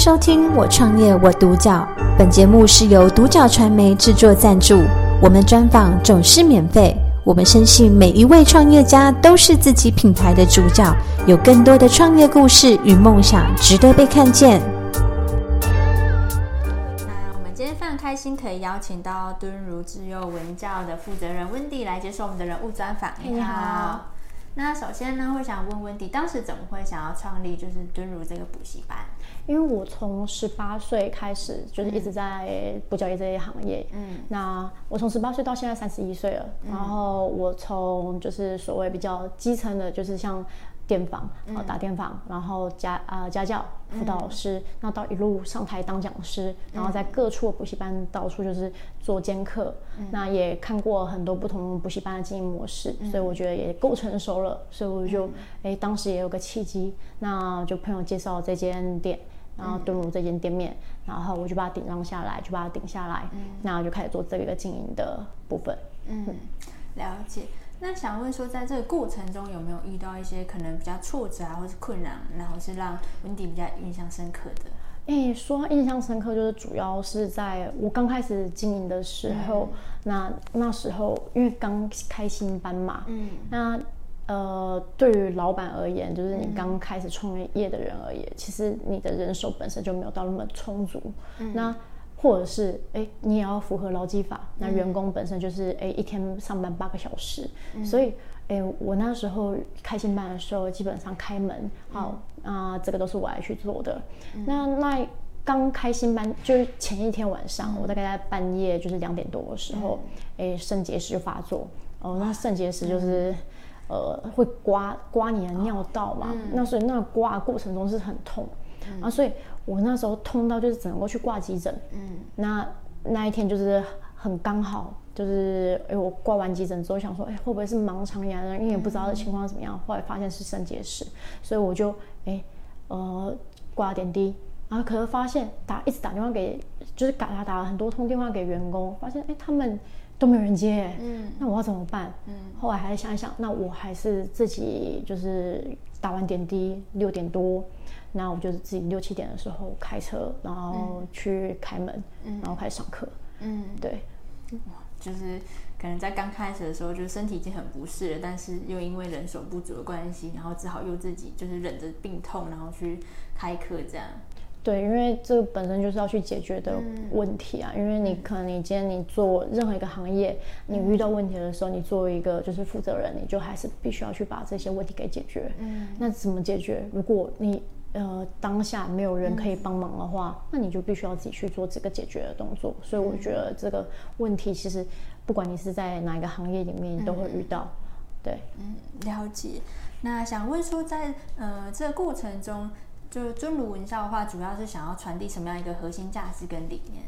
收听《我创业我独角》，本节目是由独角传媒制作赞助，我们专访总是免费。我们深信每一位创业家都是自己品牌的主角，有更多的创业故事与梦想值得被看见。那我们今天非常开心，可以邀请到敦如自幼文教的负责人温蒂来接受我们的人物专访。你好。那首先呢，会想问温蒂，当时怎么会想要创立就是敦如这个补习班？因为我从十八岁开始，就是一直在补教业这一行业。嗯，那我从十八岁到现在三十一岁了，嗯、然后我从就是所谓比较基层的，就是像。电访，呃，打电访，然后家啊、呃、家教辅导老师，嗯、然后到一路上台当讲师，然后在各处的补习班到处就是做兼课，嗯、那也看过很多不同补习班的经营模式，嗯、所以我觉得也够成熟了，所以我就哎、嗯、当时也有个契机，那就朋友介绍这间店，然后蹲入这间店面，然后我就把它顶上下来，就把它顶下来，嗯、那我就开始做这个经营的部分，嗯，了解。那想问说，在这个过程中有没有遇到一些可能比较挫折啊，或是困难，然后是让温蒂比较印象深刻的？哎，说印象深刻，就是主要是在我刚开始经营的时候，嗯、那那时候因为刚开新班嘛，嗯，那呃，对于老板而言，就是你刚开始创业的人而言，嗯、其实你的人手本身就没有到那么充足，嗯、那。或者是哎，你也要符合劳基法。那员工本身就是哎，一天上班八个小时，嗯、所以哎，我那时候开新班的时候，基本上开门好啊、呃，这个都是我来去做的。嗯、那那刚开新班就是前一天晚上，嗯、我大概在半夜就是两点多的时候，哎、嗯，肾结石就发作。哦，那肾结石就是、嗯、呃会刮刮你的尿道嘛，嗯、那所以那个刮的过程中是很痛。嗯、啊，所以我那时候痛到就是只能够去挂急诊。嗯，那那一天就是很刚好，就是哎，我挂完急诊之后想说，哎，会不会是盲肠炎呢？因为也不知道的情况怎么样，嗯、后来发现是肾结石，所以我就哎呃挂了点滴，然后可是发现打一直打电话给，就是打打打了很多通电话给员工，发现哎他们都没有人接。嗯，那我要怎么办？嗯，后来还是想一想，那我还是自己就是打完点滴六点多。那我就是自己六七点的时候开车，然后去开门，嗯、然后开始上课。嗯，对，就是可能在刚开始的时候，就是身体已经很不适了，但是又因为人手不足的关系，然后只好又自己就是忍着病痛，然后去开课这样。对，因为这个本身就是要去解决的问题啊。嗯、因为你可能你今天你做任何一个行业，你遇到问题的时候，你作为一个就是负责人，你就还是必须要去把这些问题给解决。嗯，那怎么解决？如果你呃，当下没有人可以帮忙的话，嗯、那你就必须要自己去做这个解决的动作。所以我觉得这个问题其实，不管你是在哪一个行业里面，你都会遇到。嗯、对，嗯，了解。那想问说在，在呃这个过程中，就是尊儒文教的话，主要是想要传递什么样一个核心价值跟理念？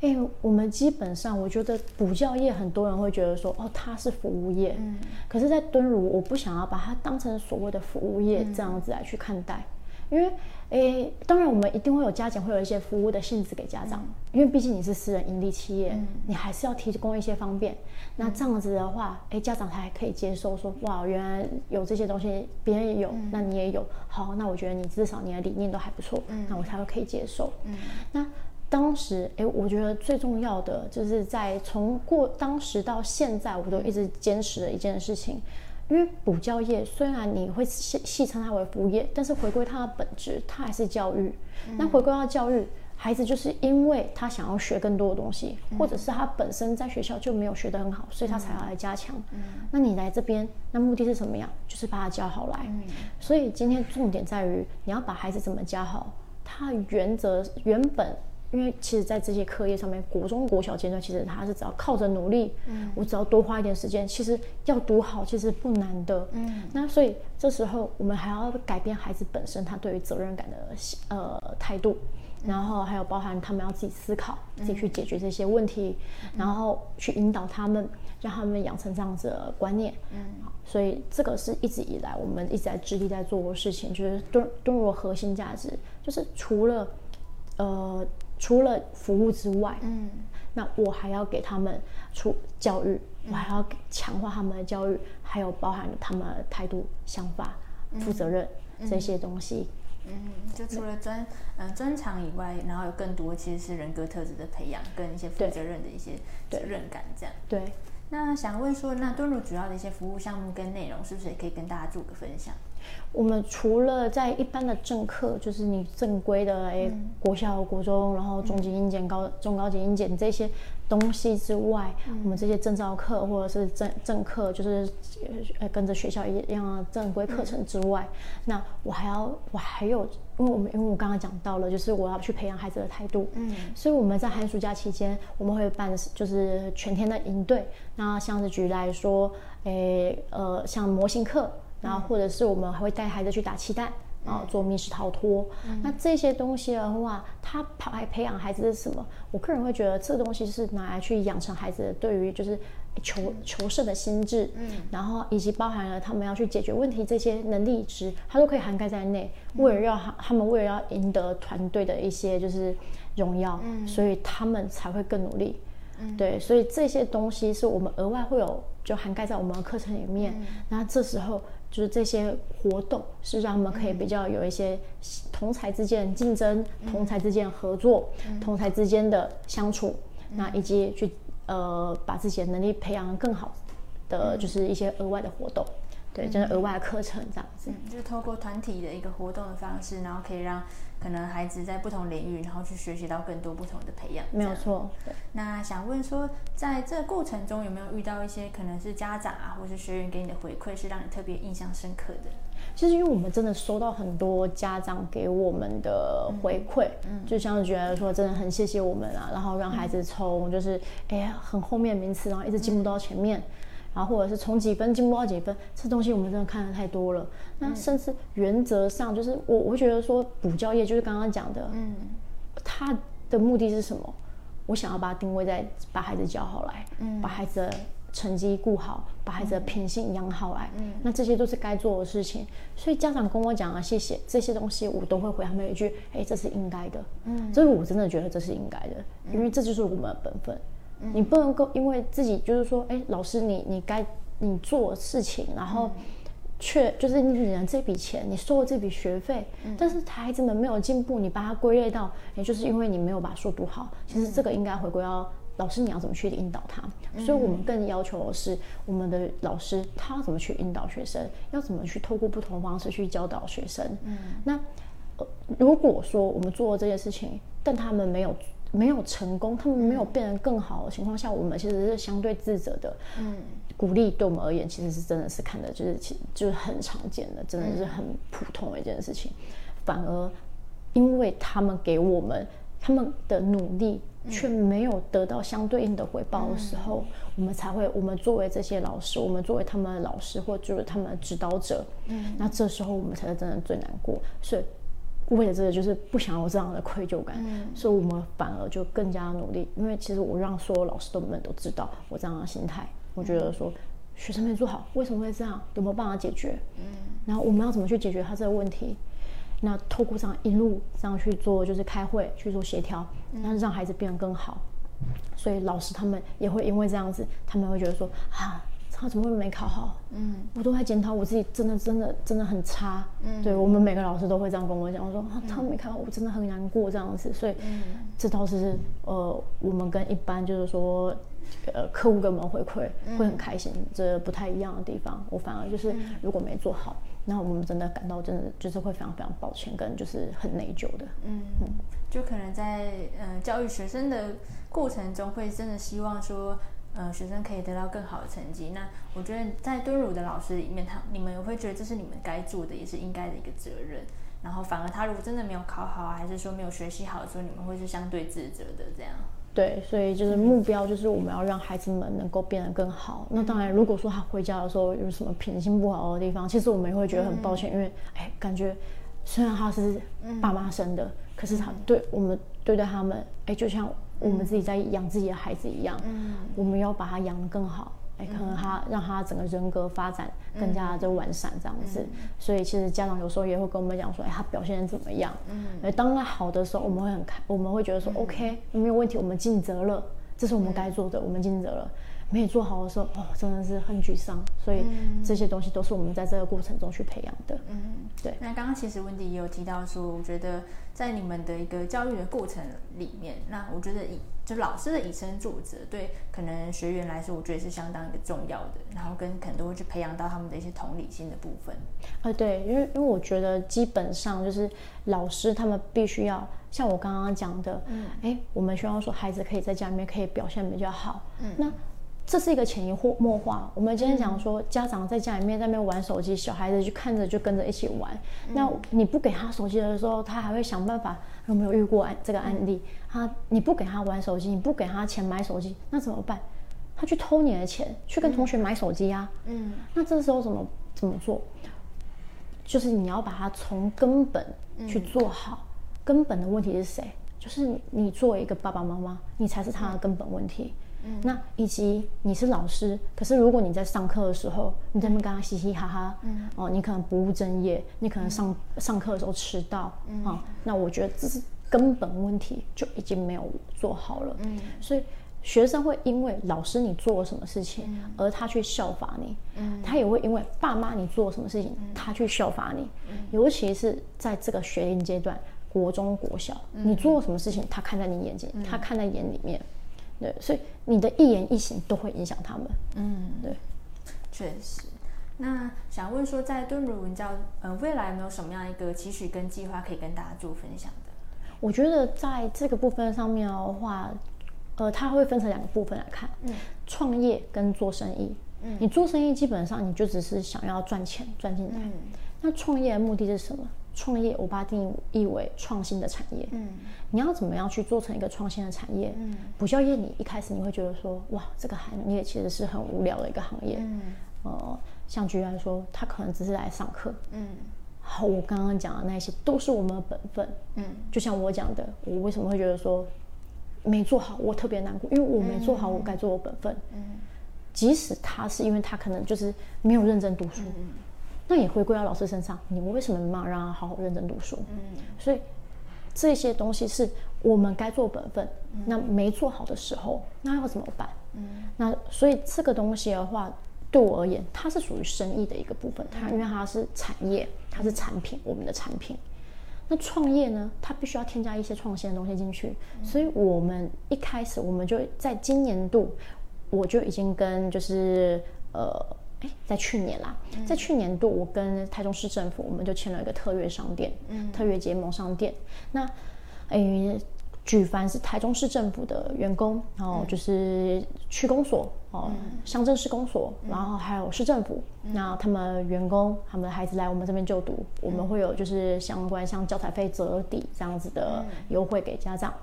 哎，我们基本上，我觉得补教业很多人会觉得说，哦，它是服务业。嗯。可是，在敦儒，我不想要把它当成所谓的服务业这样子来去看待。因为，诶，当然我们一定会有加减，会有一些服务的性质给家长。嗯、因为毕竟你是私人盈利企业，嗯、你还是要提供一些方便。嗯、那这样子的话，诶，家长才可以接受说，哇，原来有这些东西，别人也有，嗯、那你也有。好，那我觉得你至少你的理念都还不错，嗯、那我才会可以接受。嗯、那当时，诶，我觉得最重要的就是在从过当时到现在，我都一直坚持的一件事情。因为补教业虽然你会戏戏称它为服务业，但是回归它的本质，它还是教育。嗯、那回归到教育，孩子就是因为他想要学更多的东西，嗯、或者是他本身在学校就没有学得很好，所以他才要来加强。嗯、那你来这边，那目的是什么样？就是把他教好来。嗯、所以今天重点在于你要把孩子怎么教好，他原则原本。因为其实，在这些课业上面，国中、国小阶段，其实他是只要靠着努力，嗯，我只要多花一点时间，其实要读好，其实不难的，嗯。那所以这时候，我们还要改变孩子本身他对于责任感的呃态度，然后还有包含他们要自己思考，自己去解决这些问题，然后去引导他们，让他们养成这样子的观念，嗯。所以这个是一直以来我们一直在致力在做的事情，就是敦敦儒核心价值，就是除了呃。除了服务之外，嗯，那我还要给他们出教育，嗯、我还要强化他们的教育，还有包含他们的态度、想法、负责任、嗯、这些东西。嗯，就除了专嗯专长以外，然后有更多其实是人格特质的培养，跟一些负责任的一些责任感这样。对。对那想问说，那敦儒主要的一些服务项目跟内容，是不是也可以跟大家做个分享？我们除了在一般的正课，就是你正规的哎，国小、国中，然后中级英检、高中高级英检这些东西之外，嗯、我们这些证照课或者是正正课，就是呃跟着学校一样正规课程之外，嗯、那我还要我还有，因为我们因为我刚刚讲到了，就是我要去培养孩子的态度，嗯，所以我们在寒暑假期间，我们会办就是全天的营队，那像是举例来说，诶呃像模型课。然后或者是我们还会带孩子去打气弹，然后做密室逃脱。嗯、那这些东西的话，他培培养孩子是什么？我个人会觉得这个东西是拿来去养成孩子对于就是求求胜的心智，嗯，然后以及包含了他们要去解决问题这些能力值，它都可以涵盖在内。为了要他他们为了要赢得团队的一些就是荣耀，嗯、所以他们才会更努力。嗯、对，所以这些东西是我们额外会有就涵盖在我们的课程里面。嗯、那这时候。就是这些活动是让我们可以比较有一些同才之间的竞争、嗯、同才之间的合作、嗯、同才之间的相处，嗯、那以及去呃把自己的能力培养得更好的，就是一些额外的活动，嗯、对，就是额外的课程这样子。嗯，就是透过团体的一个活动的方式，然后可以让。可能孩子在不同领域，然后去学习到更多不同的培养，没有错。那想问说，在这个过程中有没有遇到一些可能是家长啊，或是学员给你的回馈，是让你特别印象深刻的？其实因为我们真的收到很多家长给我们的回馈，嗯，嗯就像是觉得说真的很谢谢我们啊，然后让孩子从就是哎呀、嗯、很后面名次，然后一直进步到前面。嗯然后或者是从几分进步到几分，这东西我们真的看的太多了。那甚至原则上就是我，我会觉得说补教业就是刚刚讲的，嗯，他的目的是什么？我想要把它定位在把孩子教好来，嗯，把孩子的成绩顾好，把孩子的品性养好来，嗯，那这些都是该做的事情。所以家长跟我讲啊，谢谢这些东西，我都会回他们一句，哎，这是应该的，嗯，这个我真的觉得这是应该的，因为这就是我们的本分。你不能够因为自己就是说，哎，老师你你该你做事情，然后却就是你领了这笔钱，你收了这笔学费，但是孩子们没有进步，你把它归类到，也就是因为你没有把书读好。其实这个应该回归到老师你要怎么去引导他。所以我们更要求的是我们的老师他要怎么去引导学生，要怎么去透过不同方式去教导学生。嗯那如果说我们做了这件事情，但他们没有。没有成功，他们没有变得更好的情况下，我们其实是相对自责的。嗯，鼓励对我们而言，其实是真的是看的，就是其就是很常见的，真的是很普通的一件事情。反而，因为他们给我们他们的努力，却没有得到相对应的回报的时候，我们才会，我们作为这些老师，我们作为他们的老师，或就是他们的指导者，嗯，那这时候我们才是真的最难过。所以。为了这个，就是不想有这样的愧疚感，嗯、所以我们反而就更加努力。因为其实我让所有老师都们都知道我这样的心态。我觉得说学生没做好，为什么会这样？有没有办法解决？嗯，然后我们要怎么去解决他这个问题？那透过这样一路这样去做，就是开会去做协调，那让孩子变得更好。所以老师他们也会因为这样子，他们会觉得说啊。他怎么会没考好？嗯，我都在检讨我自己，真的真的真的很差。嗯，对我们每个老师都会这样跟我讲，我说啊，他没考好，我真的很难过这样子。所以，嗯，这倒是呃，我们跟一般就是说，呃，客户给我们回馈会很开心，这不太一样的地方。我反而就是如果没做好，那我们真的感到真的就是会非常非常抱歉，跟就是很内疚的。嗯嗯，就可能在呃教育学生的过程中，会真的希望说。呃，学生可以得到更好的成绩。那我觉得在敦儒的老师里面，他你们也会觉得这是你们该做的，也是应该的一个责任。然后反而他如果真的没有考好，还是说没有学习好的时候，你们会是相对自责的这样。对，所以就是目标就是我们要让孩子们能够变得更好。嗯、那当然，如果说他回家的时候有什么品性不好的地方，其实我们也会觉得很抱歉，嗯、因为哎，感觉虽然他是爸妈生的，嗯、可是他对我们对待他们，哎，就像。我们自己在养自己的孩子一样，嗯，我们要把他养得更好，哎，可能他让他整个人格发展更加的完善这样子。所以其实家长有时候也会跟我们讲说，哎，他表现得怎么样？嗯，哎，当他好的时候，我们会很开，我们会觉得说，OK，没有问题，我们尽责了，这是我们该做的，我们尽责了。没有做好的时候，哦，真的是很沮丧。所以这些东西都是我们在这个过程中去培养的。嗯，对。那刚刚其实温迪也有提到说，我觉得在你们的一个教育的过程里面，那我觉得以就老师的以身作则，对可能学员来说，我觉得是相当一个重要的。然后跟可能都会去培养到他们的一些同理心的部分。啊，对，因为因为我觉得基本上就是老师他们必须要像我刚刚讲的，嗯，哎，我们希望说孩子可以在家里面可以表现比较好，嗯，那。这是一个潜移默化。我们今天讲说，家长在家里面在那边玩手机，小孩子就看着就跟着一起玩。那你不给他手机的时候，他还会想办法。有没有遇过这个案例？他你不给他玩手机，你不给他钱买手机，那怎么办？他去偷你的钱，去跟同学买手机啊。嗯。那这时候怎么怎么做？就是你要把它从根本去做好。根本的问题是谁？就是你作为一个爸爸妈妈，你才是他的根本问题。嗯，那以及你是老师，可是如果你在上课的时候，你在那边跟他嘻嘻哈哈，嗯，哦，你可能不务正业，你可能上、嗯、上课的时候迟到，嗯，哦，那我觉得这是根本问题就已经没有做好了，嗯，所以学生会因为老师你做了什么事情，而他去效法你，嗯，他也会因为爸妈你做了什么事情，他去效法你，嗯，尤其是在这个学龄阶段，国中、国小，你做了什么事情，他看在你眼睛，他看在眼里面。对，所以你的一言一行都会影响他们。嗯，对，确实。那想问说，在敦儒文教，呃，未来有没有什么样一个期许跟计划可以跟大家做分享的？我觉得在这个部分上面的话，呃，它会分成两个部分来看。嗯，创业跟做生意。嗯，你做生意基本上你就只是想要赚钱赚进来。嗯，那创业的目的是什么？创业，我把它定义为创新的产业。嗯，你要怎么样去做成一个创新的产业？嗯，补教业，你一开始你会觉得说，哇，这个行业其实是很无聊的一个行业。嗯，呃，像举例来说，他可能只是来上课。嗯，好，我刚刚讲的那些都是我们的本分。嗯，就像我讲的，我为什么会觉得说没做好，我特别难过，因为我没做好我该做我本分。嗯，即使他是因为他可能就是没有认真读书。嗯。那也回归到老师身上，你们为什么没办法让他好好认真读书？嗯，所以这些东西是我们该做本分。嗯，那没做好的时候，那要怎么办？嗯，那所以这个东西的话，对我而言，它是属于生意的一个部分。它因为它是产业，它是产品，我们的产品。那创业呢，它必须要添加一些创新的东西进去。所以我们一开始，我们就在今年度，我就已经跟就是呃。哎，在去年啦，在去年度，我跟台中市政府，我们就签了一个特约商店，嗯，特约结盟商店。那，哎，举凡是台中市政府的员工，然后就是区公所哦，乡镇市公所，然后还有市政府，那他们员工，他们的孩子来我们这边就读，我们会有就是相关像教材费折抵这样子的优惠给家长。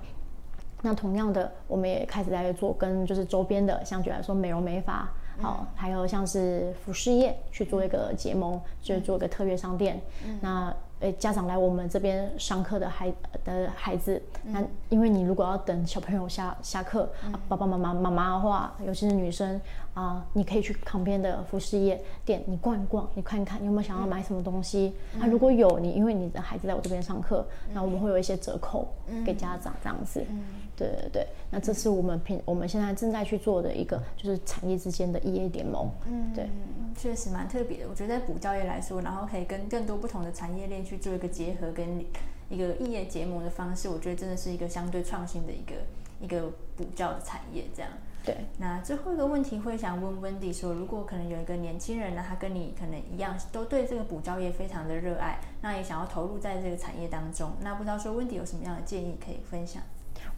那同样的，我们也开始在做跟就是周边的，像举来说美容美发。好，还有像是服饰业去做一个结盟，嗯、就是做一个特约商店。嗯、那呃，家长来我们这边上课的孩的孩子，嗯、那因为你如果要等小朋友下下课，爸爸妈妈妈妈的话，尤其是女生啊，你可以去旁边的服饰业店，你逛一逛，你看一看，你有没有想要买什么东西？那、嗯啊、如果有，你因为你的孩子在我这边上课，嗯、那我们会有一些折扣给家长这样子。嗯对对对，那这是我们平我们现在正在去做的一个，就是产业之间的异业联盟。嗯，对，确实蛮特别的。我觉得在补教业来说，然后可以跟更多不同的产业链去做一个结合，跟一个异业结盟的方式，我觉得真的是一个相对创新的一个一个补教的产业。这样，对。那最后一个问题会想问温迪说，如果可能有一个年轻人呢，他跟你可能一样，都对这个补教业非常的热爱，那也想要投入在这个产业当中，那不知道说温迪有什么样的建议可以分享？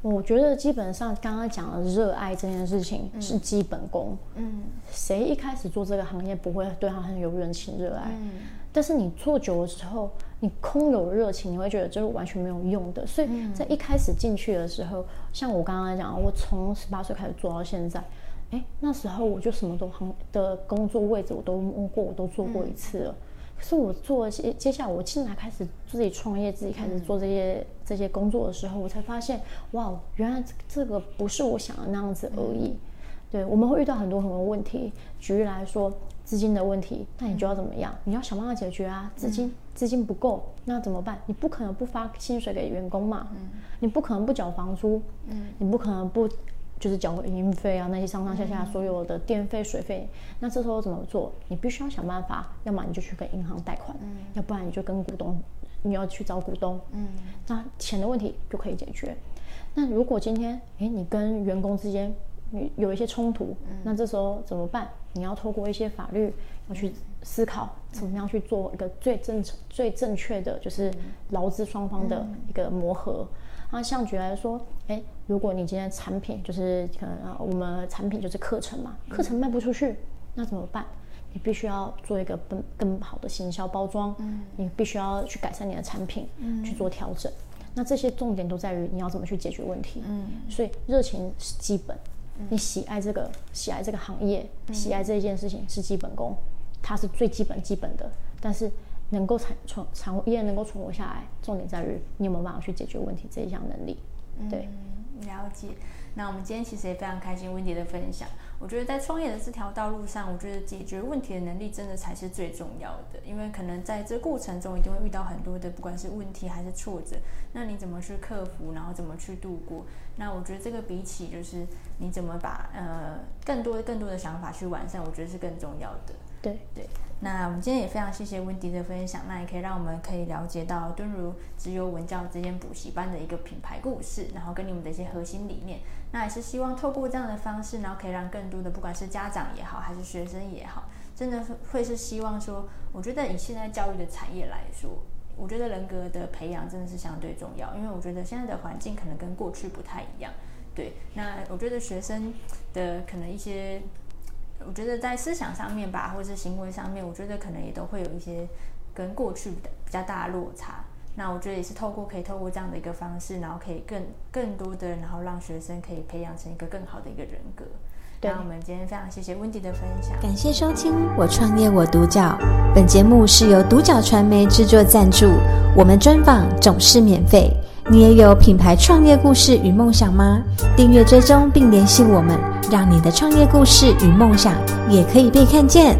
我觉得基本上刚刚讲的热爱这件事情是基本功。嗯，谁一开始做这个行业不会对他很有热情热爱？嗯，但是你做久了之后，你空有热情，你会觉得这是完全没有用的。所以在一开始进去的时候，像我刚刚讲，我从十八岁开始做到现在，哎，那时候我就什么都行的工作位置我都摸过，我都做过一次了。可是我做接接下来我进来开始自己创业，自己开始做这些、嗯、这些工作的时候，我才发现，哇，原来这个不是我想的那样子而已。嗯、对，我们会遇到很多很多问题。举例来说，资金的问题，那你就要怎么样？嗯、你要想办法解决啊。资金资金不够，那怎么办？你不可能不发薪水给员工嘛。嗯、你不可能不缴房租。嗯。你不可能不就是缴回营运费啊，那些上上下下所有的电费、水费，那这时候怎么做？你必须要想办法，要么你就去跟银行贷款，嗯，要不然你就跟股东，你要去找股东，嗯，那钱的问题就可以解决。那如果今天，诶，你跟员工之间有一些冲突，嗯，那这时候怎么办？你要透过一些法律要去思考，怎么样去做一个最正最正确的，就是劳资双方的一个磨合。那像举例来说，诶，如果你今天产品就是可能我们产品就是课程嘛，课程卖不出去，那怎么办？你必须要做一个更更好的行销包装，嗯，你必须要去改善你的产品，嗯，去做调整。那这些重点都在于你要怎么去解决问题。嗯，所以热情是基本，你喜爱这个喜爱这个行业，喜爱这一件事情是基本功，它是最基本基本的。但是能够产存产业能够存活下来，重点在于你有没有办法去解决问题这一项能力。对，了解。那我们今天其实也非常开心，Wendy 的分享。我觉得在创业的这条道路上，我觉得解决问题的能力真的才是最重要的。因为可能在这过程中一定会遇到很多的，不管是问题还是挫折，那你怎么去克服，然后怎么去度过？那我觉得这个比起就是你怎么把呃更多更多的想法去完善，我觉得是更重要的。对对。那我们今天也非常谢谢温迪的分享，那也可以让我们可以了解到敦儒资优文教这间补习班的一个品牌故事，然后跟你们的一些核心理念。那也是希望透过这样的方式，然后可以让更多的不管是家长也好，还是学生也好，真的会是希望说，我觉得以现在教育的产业来说，我觉得人格的培养真的是相对重要，因为我觉得现在的环境可能跟过去不太一样。对，那我觉得学生的可能一些。我觉得在思想上面吧，或者是行为上面，我觉得可能也都会有一些跟过去的比较大的落差。那我觉得也是透过可以透过这样的一个方式，然后可以更更多的，然后让学生可以培养成一个更好的一个人格。对，那我们今天非常谢谢 Wendy 的分享，感谢收听《我创业我独角》。本节目是由独角传媒制作赞助，我们专访总是免费。你也有品牌创业故事与梦想吗？订阅追踪并联系我们，让你的创业故事与梦想也可以被看见。